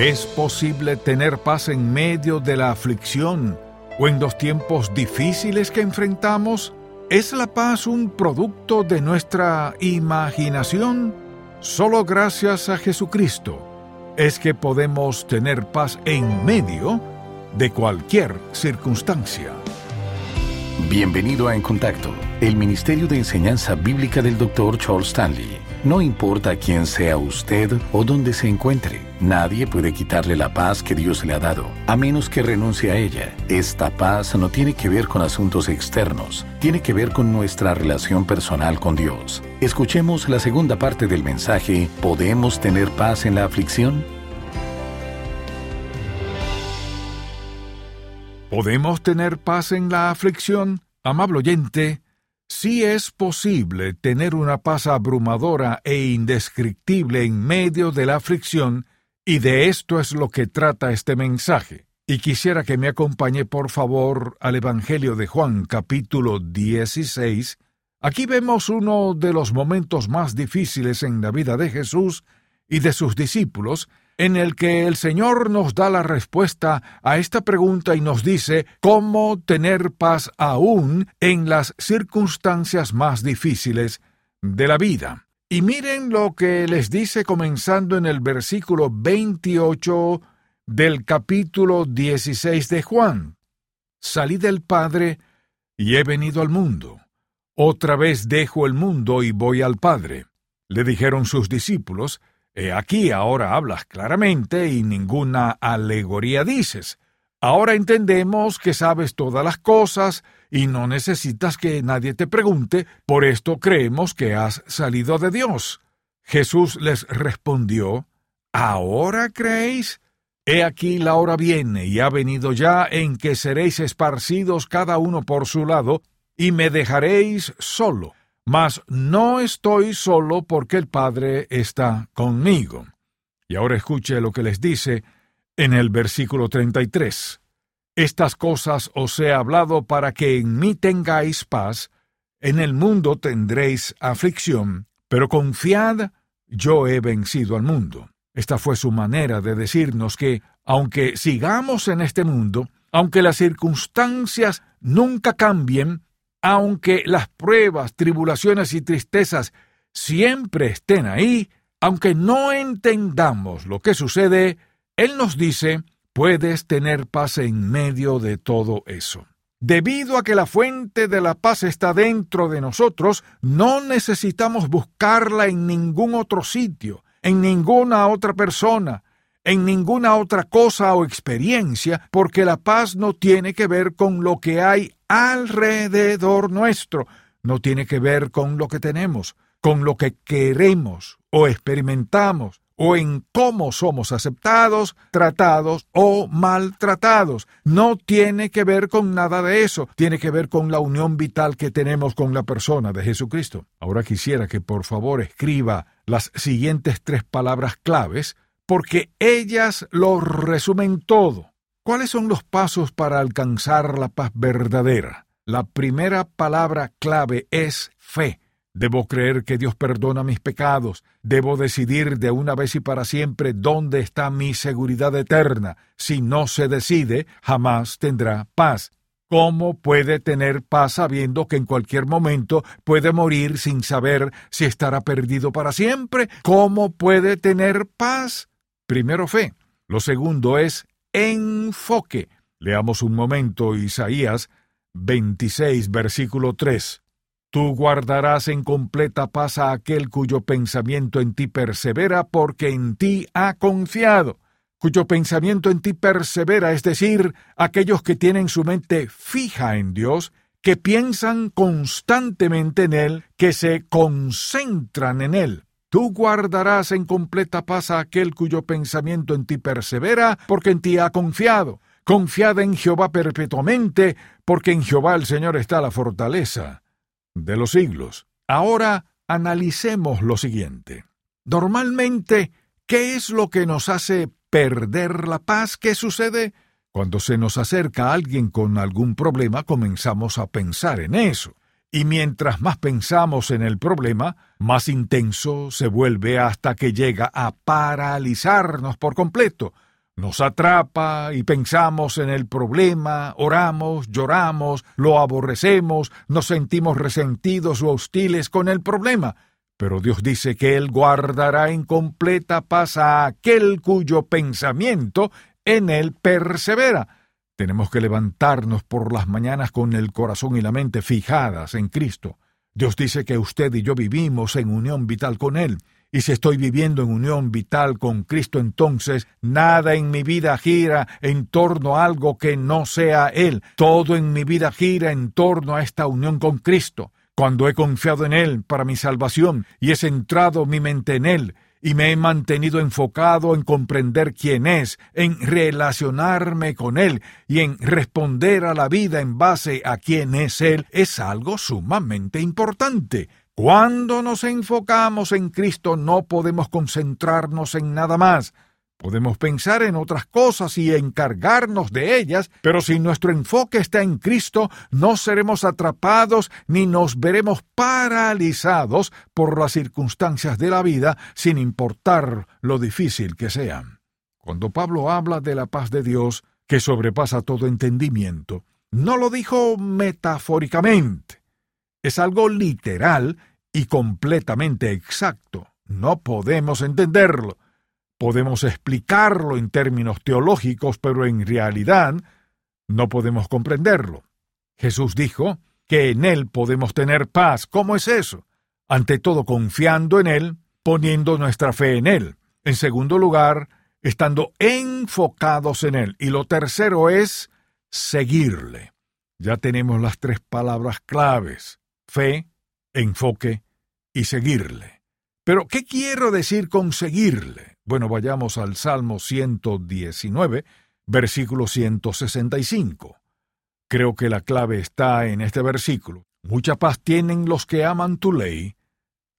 ¿Es posible tener paz en medio de la aflicción o en los tiempos difíciles que enfrentamos? ¿Es la paz un producto de nuestra imaginación? Solo gracias a Jesucristo es que podemos tener paz en medio de cualquier circunstancia. Bienvenido a En Contacto, el Ministerio de Enseñanza Bíblica del Dr. Charles Stanley. No importa quién sea usted o dónde se encuentre, nadie puede quitarle la paz que Dios le ha dado, a menos que renuncie a ella. Esta paz no tiene que ver con asuntos externos, tiene que ver con nuestra relación personal con Dios. Escuchemos la segunda parte del mensaje, ¿podemos tener paz en la aflicción? ¿Podemos tener paz en la aflicción? Amable oyente, Sí es posible tener una paz abrumadora e indescriptible en medio de la aflicción, y de esto es lo que trata este mensaje. Y quisiera que me acompañe por favor al Evangelio de Juan capítulo 16. Aquí vemos uno de los momentos más difíciles en la vida de Jesús y de sus discípulos, en el que el Señor nos da la respuesta a esta pregunta y nos dice cómo tener paz aún en las circunstancias más difíciles de la vida. Y miren lo que les dice comenzando en el versículo 28 del capítulo 16 de Juan. Salí del Padre y he venido al mundo. Otra vez dejo el mundo y voy al Padre. Le dijeron sus discípulos, He aquí ahora hablas claramente y ninguna alegoría dices. Ahora entendemos que sabes todas las cosas y no necesitas que nadie te pregunte, por esto creemos que has salido de Dios. Jesús les respondió, ¿Ahora creéis? He aquí la hora viene y ha venido ya en que seréis esparcidos cada uno por su lado, y me dejaréis solo mas no estoy solo porque el Padre está conmigo. Y ahora escuche lo que les dice en el versículo 33. Estas cosas os he hablado para que en mí tengáis paz, en el mundo tendréis aflicción, pero confiad, yo he vencido al mundo. Esta fue su manera de decirnos que, aunque sigamos en este mundo, aunque las circunstancias nunca cambien, aunque las pruebas, tribulaciones y tristezas siempre estén ahí, aunque no entendamos lo que sucede, Él nos dice, puedes tener paz en medio de todo eso. Debido a que la fuente de la paz está dentro de nosotros, no necesitamos buscarla en ningún otro sitio, en ninguna otra persona, en ninguna otra cosa o experiencia, porque la paz no tiene que ver con lo que hay alrededor nuestro, no tiene que ver con lo que tenemos, con lo que queremos o experimentamos, o en cómo somos aceptados, tratados o maltratados. No tiene que ver con nada de eso, tiene que ver con la unión vital que tenemos con la persona de Jesucristo. Ahora quisiera que por favor escriba las siguientes tres palabras claves, porque ellas lo resumen todo. ¿Cuáles son los pasos para alcanzar la paz verdadera? La primera palabra clave es fe. Debo creer que Dios perdona mis pecados. Debo decidir de una vez y para siempre dónde está mi seguridad eterna. Si no se decide, jamás tendrá paz. ¿Cómo puede tener paz sabiendo que en cualquier momento puede morir sin saber si estará perdido para siempre? ¿Cómo puede tener paz? Primero fe. Lo segundo es enfoque. Leamos un momento Isaías 26, versículo 3. Tú guardarás en completa paz a aquel cuyo pensamiento en ti persevera, porque en ti ha confiado. Cuyo pensamiento en ti persevera, es decir, aquellos que tienen su mente fija en Dios, que piensan constantemente en Él, que se concentran en Él. Tú guardarás en completa paz a aquel cuyo pensamiento en ti persevera, porque en ti ha confiado. Confiad en Jehová perpetuamente, porque en Jehová el Señor está la fortaleza de los siglos. Ahora analicemos lo siguiente. Normalmente, ¿qué es lo que nos hace perder la paz? ¿Qué sucede? Cuando se nos acerca alguien con algún problema, comenzamos a pensar en eso. Y mientras más pensamos en el problema, más intenso se vuelve hasta que llega a paralizarnos por completo. Nos atrapa y pensamos en el problema, oramos, lloramos, lo aborrecemos, nos sentimos resentidos o hostiles con el problema. Pero Dios dice que Él guardará en completa paz a aquel cuyo pensamiento en Él persevera. Tenemos que levantarnos por las mañanas con el corazón y la mente fijadas en Cristo. Dios dice que usted y yo vivimos en unión vital con Él. Y si estoy viviendo en unión vital con Cristo, entonces nada en mi vida gira en torno a algo que no sea Él. Todo en mi vida gira en torno a esta unión con Cristo. Cuando he confiado en Él para mi salvación y he centrado mi mente en Él, y me he mantenido enfocado en comprender quién es, en relacionarme con Él y en responder a la vida en base a quién es Él, es algo sumamente importante. Cuando nos enfocamos en Cristo no podemos concentrarnos en nada más. Podemos pensar en otras cosas y encargarnos de ellas, pero si nuestro enfoque está en Cristo, no seremos atrapados ni nos veremos paralizados por las circunstancias de la vida, sin importar lo difícil que sean. Cuando Pablo habla de la paz de Dios, que sobrepasa todo entendimiento, no lo dijo metafóricamente. Es algo literal y completamente exacto. No podemos entenderlo Podemos explicarlo en términos teológicos, pero en realidad no podemos comprenderlo. Jesús dijo que en Él podemos tener paz. ¿Cómo es eso? Ante todo, confiando en Él, poniendo nuestra fe en Él. En segundo lugar, estando enfocados en Él. Y lo tercero es seguirle. Ya tenemos las tres palabras claves. Fe, enfoque y seguirle. Pero, ¿qué quiero decir con seguirle? Bueno, vayamos al Salmo 119, versículo 165. Creo que la clave está en este versículo. Mucha paz tienen los que aman tu ley.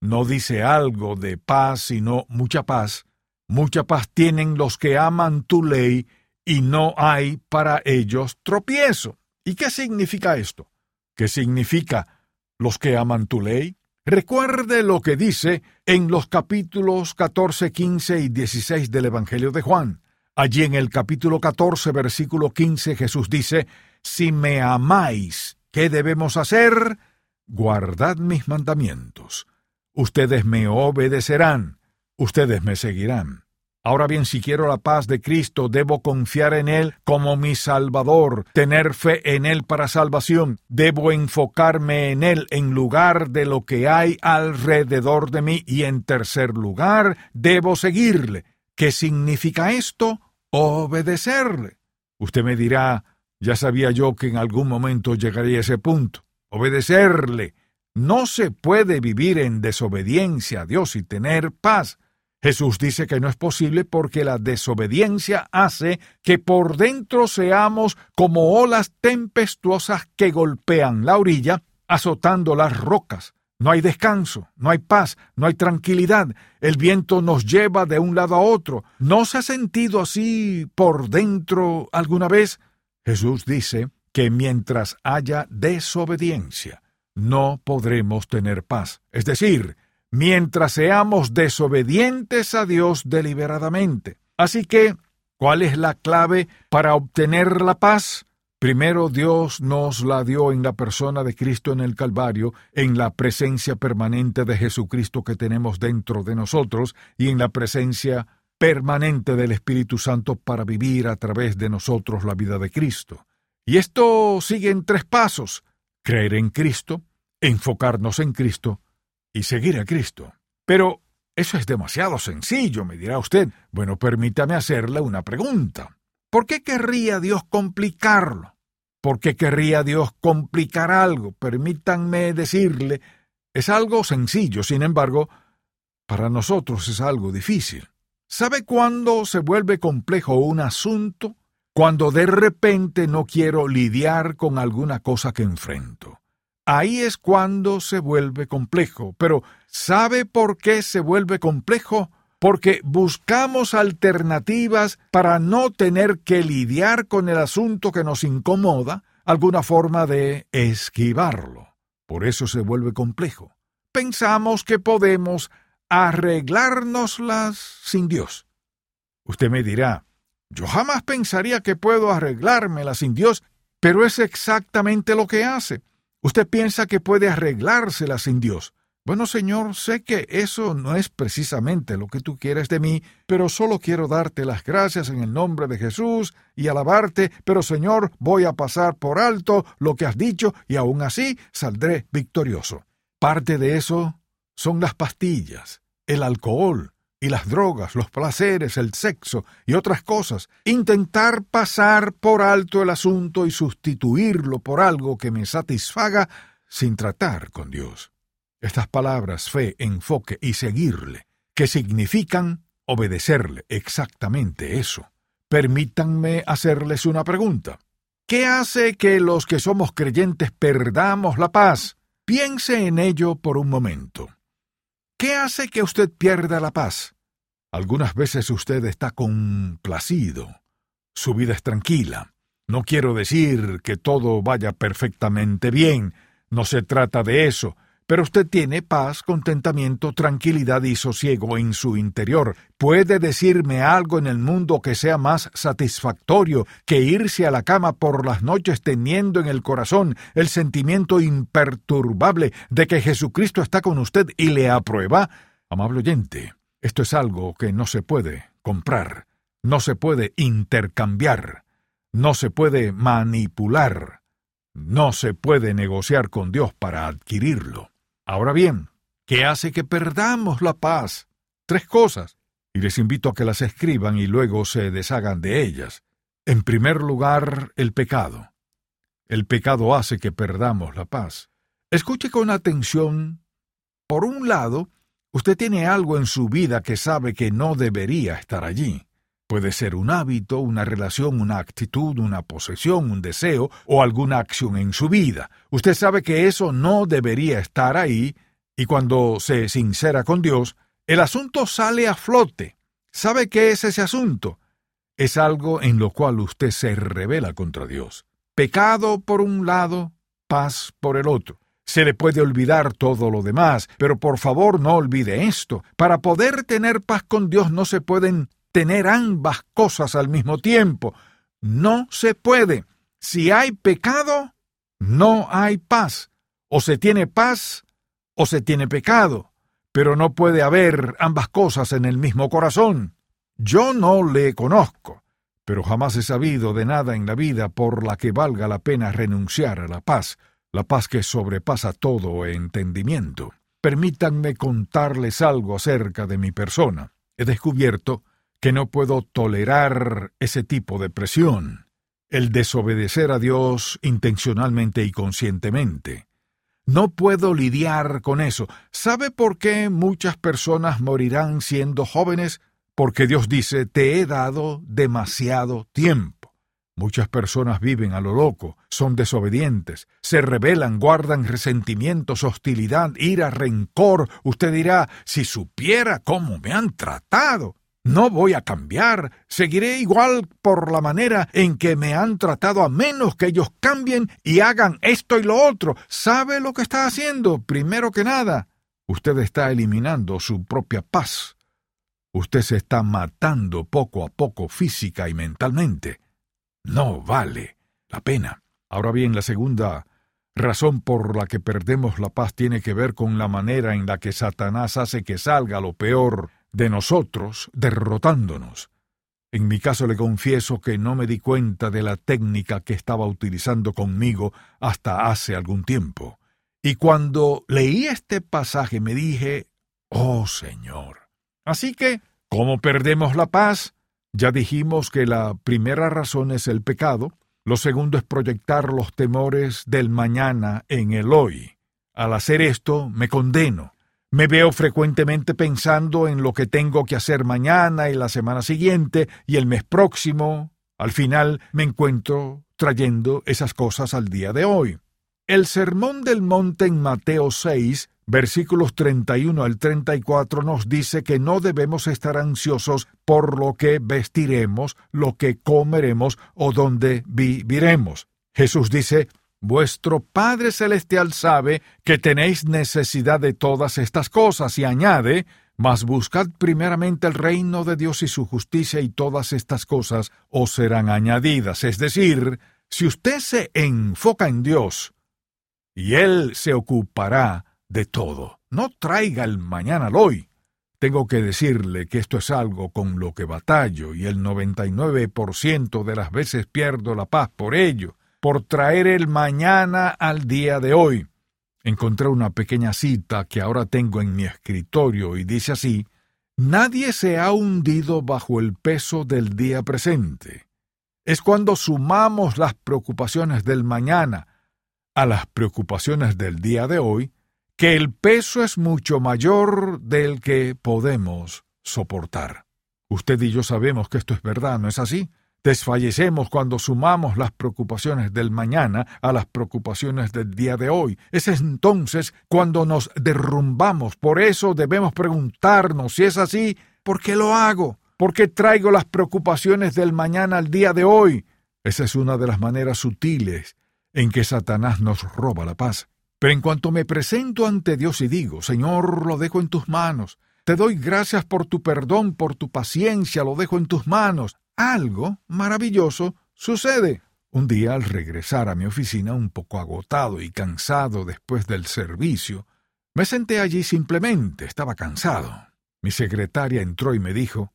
No dice algo de paz, sino mucha paz. Mucha paz tienen los que aman tu ley y no hay para ellos tropiezo. ¿Y qué significa esto? ¿Qué significa los que aman tu ley? Recuerde lo que dice en los capítulos 14, 15 y 16 del Evangelio de Juan. Allí en el capítulo 14, versículo 15, Jesús dice, Si me amáis, ¿qué debemos hacer? Guardad mis mandamientos. Ustedes me obedecerán, ustedes me seguirán. Ahora bien, si quiero la paz de Cristo, debo confiar en Él como mi Salvador, tener fe en Él para salvación, debo enfocarme en Él en lugar de lo que hay alrededor de mí y en tercer lugar, debo seguirle. ¿Qué significa esto? Obedecerle. Usted me dirá, ya sabía yo que en algún momento llegaría a ese punto. Obedecerle. No se puede vivir en desobediencia a Dios y tener paz. Jesús dice que no es posible porque la desobediencia hace que por dentro seamos como olas tempestuosas que golpean la orilla, azotando las rocas. No hay descanso, no hay paz, no hay tranquilidad. El viento nos lleva de un lado a otro. ¿No se ha sentido así por dentro alguna vez? Jesús dice que mientras haya desobediencia, no podremos tener paz. Es decir, mientras seamos desobedientes a Dios deliberadamente. Así que, ¿cuál es la clave para obtener la paz? Primero Dios nos la dio en la persona de Cristo en el Calvario, en la presencia permanente de Jesucristo que tenemos dentro de nosotros y en la presencia permanente del Espíritu Santo para vivir a través de nosotros la vida de Cristo. Y esto sigue en tres pasos. Creer en Cristo, enfocarnos en Cristo y seguir a Cristo. Pero eso es demasiado sencillo, me dirá usted. Bueno, permítame hacerle una pregunta. ¿Por qué querría Dios complicarlo? ¿Por qué querría Dios complicar algo? Permítanme decirle, es algo sencillo, sin embargo, para nosotros es algo difícil. ¿Sabe cuándo se vuelve complejo un asunto? Cuando de repente no quiero lidiar con alguna cosa que enfrento. Ahí es cuando se vuelve complejo. Pero ¿sabe por qué se vuelve complejo? Porque buscamos alternativas para no tener que lidiar con el asunto que nos incomoda, alguna forma de esquivarlo. Por eso se vuelve complejo. Pensamos que podemos arreglárnoslas sin Dios. Usted me dirá, Yo jamás pensaría que puedo arreglármela sin Dios, pero es exactamente lo que hace. Usted piensa que puede arreglársela sin Dios. Bueno, Señor, sé que eso no es precisamente lo que tú quieres de mí, pero solo quiero darte las gracias en el nombre de Jesús y alabarte, pero Señor, voy a pasar por alto lo que has dicho y aún así saldré victorioso. Parte de eso son las pastillas, el alcohol y las drogas, los placeres, el sexo y otras cosas. Intentar pasar por alto el asunto y sustituirlo por algo que me satisfaga sin tratar con Dios. Estas palabras, fe, enfoque y seguirle, que significan obedecerle exactamente eso. Permítanme hacerles una pregunta. ¿Qué hace que los que somos creyentes perdamos la paz? Piense en ello por un momento. ¿Qué hace que usted pierda la paz? Algunas veces usted está complacido. Su vida es tranquila. No quiero decir que todo vaya perfectamente bien. No se trata de eso pero usted tiene paz, contentamiento, tranquilidad y sosiego en su interior. ¿Puede decirme algo en el mundo que sea más satisfactorio que irse a la cama por las noches teniendo en el corazón el sentimiento imperturbable de que Jesucristo está con usted y le aprueba? Amable oyente, esto es algo que no se puede comprar, no se puede intercambiar, no se puede manipular, no se puede negociar con Dios para adquirirlo. Ahora bien, ¿qué hace que perdamos la paz? Tres cosas, y les invito a que las escriban y luego se deshagan de ellas. En primer lugar, el pecado. El pecado hace que perdamos la paz. Escuche con atención. Por un lado, usted tiene algo en su vida que sabe que no debería estar allí. Puede ser un hábito, una relación, una actitud, una posesión, un deseo o alguna acción en su vida. Usted sabe que eso no debería estar ahí y cuando se sincera con Dios, el asunto sale a flote. ¿Sabe qué es ese asunto? Es algo en lo cual usted se revela contra Dios. Pecado por un lado, paz por el otro. Se le puede olvidar todo lo demás, pero por favor no olvide esto. Para poder tener paz con Dios no se pueden tener ambas cosas al mismo tiempo. No se puede. Si hay pecado, no hay paz. O se tiene paz o se tiene pecado. Pero no puede haber ambas cosas en el mismo corazón. Yo no le conozco, pero jamás he sabido de nada en la vida por la que valga la pena renunciar a la paz, la paz que sobrepasa todo entendimiento. Permítanme contarles algo acerca de mi persona. He descubierto que no puedo tolerar ese tipo de presión, el desobedecer a Dios intencionalmente y conscientemente. No puedo lidiar con eso. ¿Sabe por qué muchas personas morirán siendo jóvenes? Porque Dios dice, te he dado demasiado tiempo. Muchas personas viven a lo loco, son desobedientes, se rebelan, guardan resentimientos, hostilidad, ira, rencor. Usted dirá, si supiera cómo me han tratado. No voy a cambiar, seguiré igual por la manera en que me han tratado a menos que ellos cambien y hagan esto y lo otro. ¿Sabe lo que está haciendo? Primero que nada, usted está eliminando su propia paz. Usted se está matando poco a poco física y mentalmente. No vale la pena. Ahora bien, la segunda razón por la que perdemos la paz tiene que ver con la manera en la que Satanás hace que salga lo peor de nosotros derrotándonos. En mi caso le confieso que no me di cuenta de la técnica que estaba utilizando conmigo hasta hace algún tiempo. Y cuando leí este pasaje me dije, Oh Señor. Así que, ¿cómo perdemos la paz? Ya dijimos que la primera razón es el pecado, lo segundo es proyectar los temores del mañana en el hoy. Al hacer esto me condeno, me veo frecuentemente pensando en lo que tengo que hacer mañana y la semana siguiente y el mes próximo. Al final me encuentro trayendo esas cosas al día de hoy. El Sermón del Monte en Mateo 6, versículos 31 al 34 nos dice que no debemos estar ansiosos por lo que vestiremos, lo que comeremos o dónde viviremos. Jesús dice, Vuestro Padre Celestial sabe que tenéis necesidad de todas estas cosas y añade, mas buscad primeramente el reino de Dios y su justicia y todas estas cosas os serán añadidas. Es decir, si usted se enfoca en Dios, y Él se ocupará de todo. No traiga el mañana al hoy. Tengo que decirle que esto es algo con lo que batallo y el 99% de las veces pierdo la paz por ello, por traer el mañana al día de hoy. Encontré una pequeña cita que ahora tengo en mi escritorio y dice así, Nadie se ha hundido bajo el peso del día presente. Es cuando sumamos las preocupaciones del mañana a las preocupaciones del día de hoy, que el peso es mucho mayor del que podemos soportar. Usted y yo sabemos que esto es verdad, ¿no es así? Desfallecemos cuando sumamos las preocupaciones del mañana a las preocupaciones del día de hoy. Es entonces cuando nos derrumbamos. Por eso debemos preguntarnos si es así, ¿por qué lo hago? ¿Por qué traigo las preocupaciones del mañana al día de hoy? Esa es una de las maneras sutiles en que Satanás nos roba la paz. Pero en cuanto me presento ante Dios y digo, Señor, lo dejo en tus manos, te doy gracias por tu perdón, por tu paciencia, lo dejo en tus manos, algo maravilloso sucede. Un día al regresar a mi oficina un poco agotado y cansado después del servicio, me senté allí simplemente, estaba cansado. Mi secretaria entró y me dijo,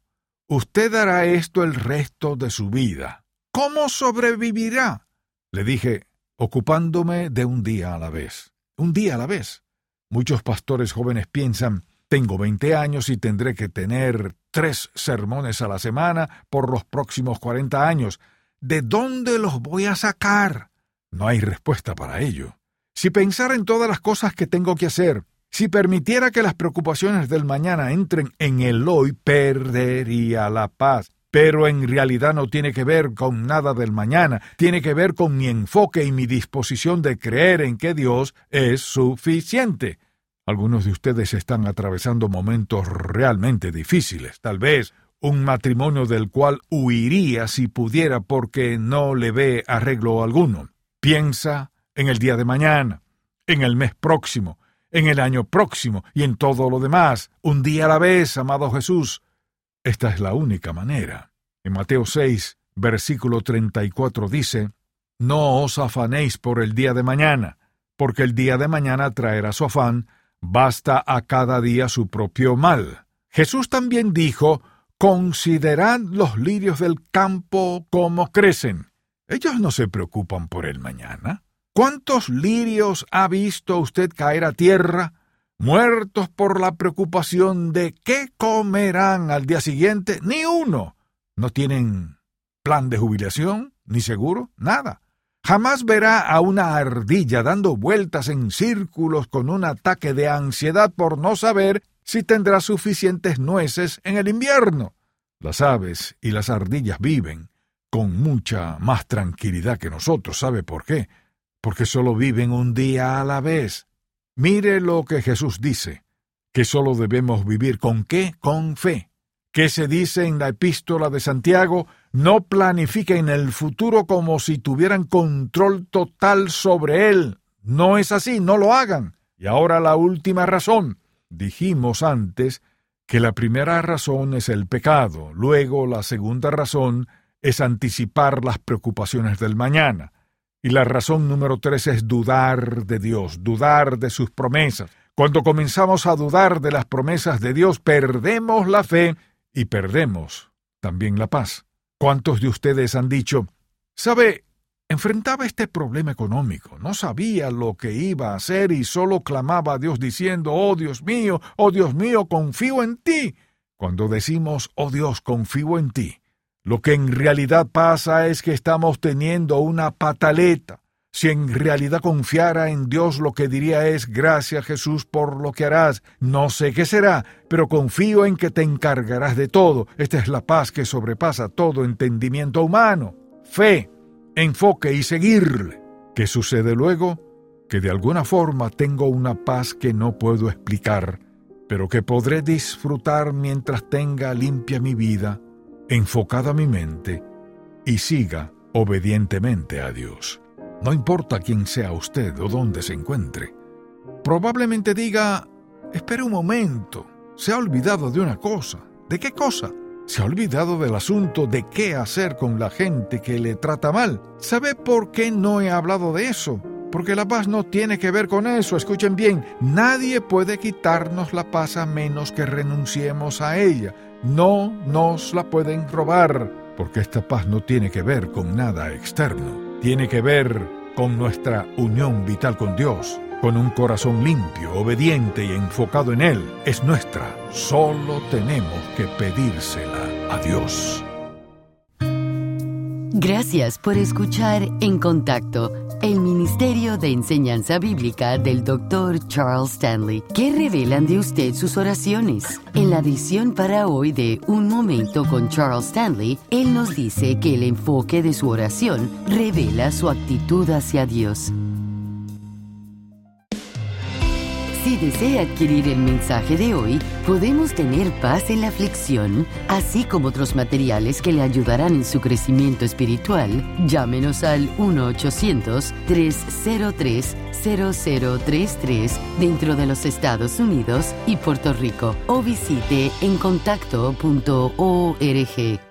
Usted hará esto el resto de su vida. ¿Cómo sobrevivirá? Le dije, ocupándome de un día a la vez un día a la vez. Muchos pastores jóvenes piensan, tengo veinte años y tendré que tener tres sermones a la semana por los próximos cuarenta años. ¿De dónde los voy a sacar? No hay respuesta para ello. Si pensara en todas las cosas que tengo que hacer, si permitiera que las preocupaciones del mañana entren en el hoy, perdería la paz pero en realidad no tiene que ver con nada del mañana, tiene que ver con mi enfoque y mi disposición de creer en que Dios es suficiente. Algunos de ustedes están atravesando momentos realmente difíciles, tal vez un matrimonio del cual huiría si pudiera porque no le ve arreglo alguno. Piensa en el día de mañana, en el mes próximo, en el año próximo y en todo lo demás, un día a la vez, amado Jesús. Esta es la única manera. En Mateo 6, versículo 34 dice, No os afanéis por el día de mañana, porque el día de mañana traerá su afán, basta a cada día su propio mal. Jesús también dijo, Considerad los lirios del campo como crecen. Ellos no se preocupan por el mañana. ¿Cuántos lirios ha visto usted caer a tierra muertos por la preocupación de qué comerán al día siguiente, ni uno. No tienen plan de jubilación, ni seguro, nada. Jamás verá a una ardilla dando vueltas en círculos con un ataque de ansiedad por no saber si tendrá suficientes nueces en el invierno. Las aves y las ardillas viven con mucha más tranquilidad que nosotros. ¿Sabe por qué? Porque solo viven un día a la vez. Mire lo que Jesús dice, que solo debemos vivir con qué? Con fe. ¿Qué se dice en la epístola de Santiago? No planifiquen el futuro como si tuvieran control total sobre él. No es así, no lo hagan. Y ahora la última razón. Dijimos antes que la primera razón es el pecado, luego la segunda razón es anticipar las preocupaciones del mañana. Y la razón número tres es dudar de Dios, dudar de sus promesas. Cuando comenzamos a dudar de las promesas de Dios, perdemos la fe y perdemos también la paz. ¿Cuántos de ustedes han dicho, sabe, enfrentaba este problema económico, no sabía lo que iba a hacer y solo clamaba a Dios diciendo, oh Dios mío, oh Dios mío, confío en ti? Cuando decimos, oh Dios, confío en ti, lo que en realidad pasa es que estamos teniendo una pataleta. Si en realidad confiara en Dios, lo que diría es gracias Jesús por lo que harás. No sé qué será, pero confío en que te encargarás de todo. Esta es la paz que sobrepasa todo entendimiento humano. Fe, enfoque y seguirle. ¿Qué sucede luego? Que de alguna forma tengo una paz que no puedo explicar, pero que podré disfrutar mientras tenga limpia mi vida enfocada mi mente y siga obedientemente a Dios. No importa quién sea usted o dónde se encuentre. Probablemente diga, espere un momento, se ha olvidado de una cosa. ¿De qué cosa? Se ha olvidado del asunto de qué hacer con la gente que le trata mal. ¿Sabe por qué no he hablado de eso? Porque la paz no tiene que ver con eso. Escuchen bien, nadie puede quitarnos la paz a menos que renunciemos a ella. No nos la pueden robar, porque esta paz no tiene que ver con nada externo. Tiene que ver con nuestra unión vital con Dios con un corazón limpio, obediente y enfocado en Él, es nuestra. Solo tenemos que pedírsela a Dios. Gracias por escuchar En Contacto, el Ministerio de Enseñanza Bíblica del Dr. Charles Stanley. ¿Qué revelan de usted sus oraciones? En la edición para hoy de Un Momento con Charles Stanley, él nos dice que el enfoque de su oración revela su actitud hacia Dios. Si desea adquirir el mensaje de hoy, podemos tener paz en la aflicción, así como otros materiales que le ayudarán en su crecimiento espiritual. Llámenos al 1-800-303-0033 dentro de los Estados Unidos y Puerto Rico o visite encontacto.org.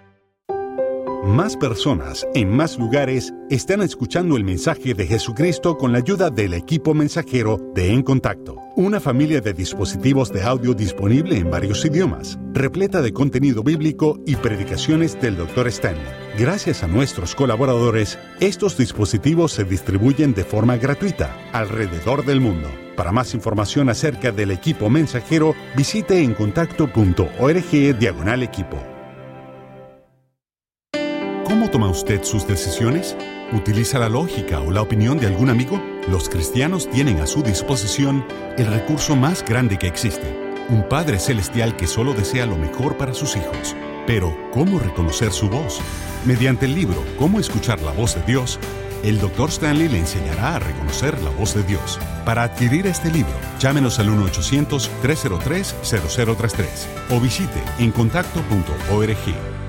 Más personas en más lugares están escuchando el mensaje de Jesucristo con la ayuda del equipo mensajero de En Contacto, una familia de dispositivos de audio disponible en varios idiomas, repleta de contenido bíblico y predicaciones del Dr. Stanley. Gracias a nuestros colaboradores, estos dispositivos se distribuyen de forma gratuita alrededor del mundo. Para más información acerca del equipo mensajero, visite encontacto.org diagonal equipo. ¿Cómo toma usted sus decisiones? ¿Utiliza la lógica o la opinión de algún amigo? Los cristianos tienen a su disposición el recurso más grande que existe, un Padre Celestial que solo desea lo mejor para sus hijos. Pero, ¿cómo reconocer su voz? Mediante el libro Cómo escuchar la voz de Dios, el Dr. Stanley le enseñará a reconocer la voz de Dios. Para adquirir este libro, llámenos al 1-800-303-0033 o visite encontacto.org.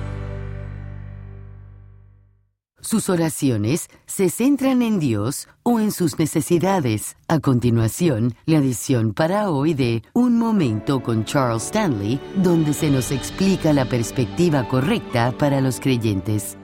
Sus oraciones se centran en Dios o en sus necesidades. A continuación, la edición para hoy de Un Momento con Charles Stanley, donde se nos explica la perspectiva correcta para los creyentes.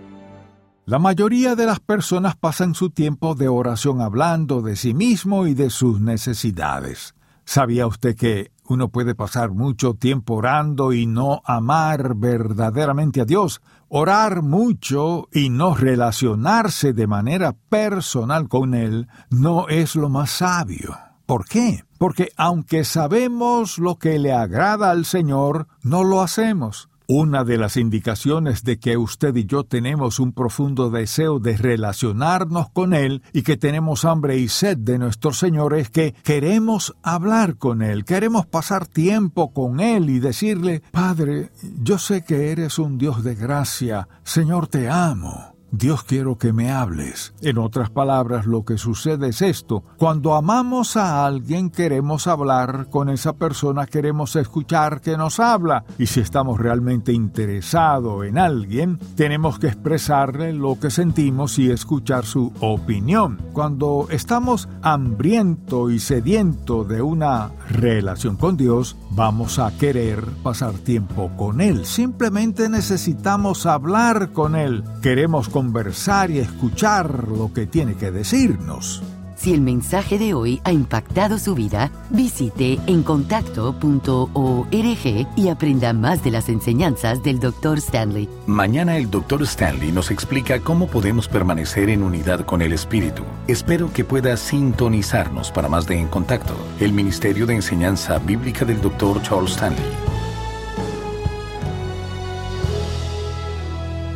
La mayoría de las personas pasan su tiempo de oración hablando de sí mismo y de sus necesidades. ¿Sabía usted que uno puede pasar mucho tiempo orando y no amar verdaderamente a Dios? Orar mucho y no relacionarse de manera personal con Él no es lo más sabio. ¿Por qué? Porque aunque sabemos lo que le agrada al Señor, no lo hacemos. Una de las indicaciones de que usted y yo tenemos un profundo deseo de relacionarnos con Él y que tenemos hambre y sed de nuestro Señor es que queremos hablar con Él, queremos pasar tiempo con Él y decirle, Padre, yo sé que eres un Dios de gracia, Señor, te amo. Dios quiero que me hables. En otras palabras, lo que sucede es esto. Cuando amamos a alguien queremos hablar con esa persona, queremos escuchar que nos habla. Y si estamos realmente interesados en alguien, tenemos que expresarle lo que sentimos y escuchar su opinión. Cuando estamos hambriento y sediento de una relación con Dios, vamos a querer pasar tiempo con Él. Simplemente necesitamos hablar con Él. Queremos conversar y escuchar lo que tiene que decirnos. Si el mensaje de hoy ha impactado su vida, visite encontacto.org y aprenda más de las enseñanzas del Dr. Stanley. Mañana el Dr. Stanley nos explica cómo podemos permanecer en unidad con el Espíritu. Espero que pueda sintonizarnos para más de En Contacto, el Ministerio de Enseñanza Bíblica del Dr. Charles Stanley.